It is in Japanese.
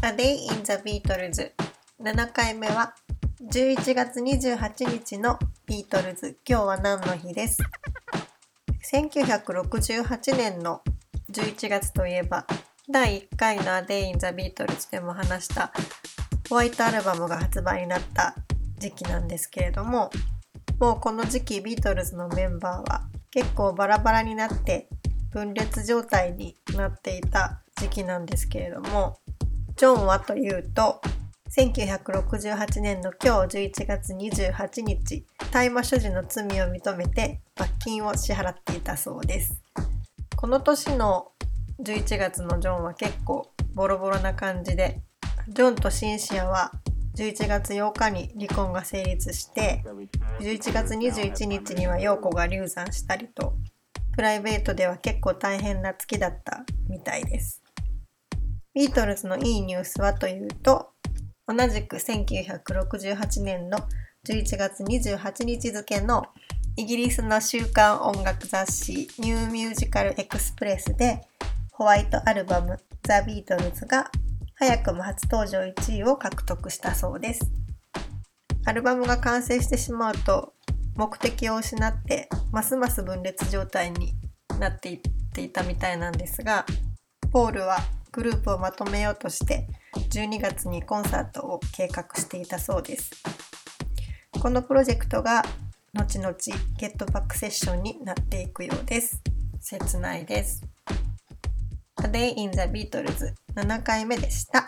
A Day in the Beatles 7回目は11月28日のビートルズ。今日は何の日です？1968年の11月といえば第1回の A Day in the Beatles でも話したホワイトアルバムが発売になった時期なんですけれどももうこの時期ビートルズのメンバーは結構バラバラになって分裂状態になっていた時期なんですけれどもジョンはというと1968年の今日11月28日大麻所持の罪を認めて罰金を支払っていたそうです。この年の11月のジョンは結構ボロボロな感じでジョンとシンシアは11月8日に離婚が成立して11月21日には陽子が流産したりとプライベートでは結構大変な月だったみたいです。ビートルズのいいニュースはというと同じく1968年の11月28日付のイギリスの週刊音楽雑誌ニューミュージカルエクスプレスでホワイトアルバムザ・ビートルズが早くも初登場1位を獲得したそうです。アルバムが完成してしまうと目的を失ってますます分裂状態になっていっていたみたいなんですがポールはグループをまとめようとして12月にコンサートを計画していたそうです。このプロジェクトが後々ゲットバックセッションになっていくようです。切ないです。A Day in the Beatles 7回目でした。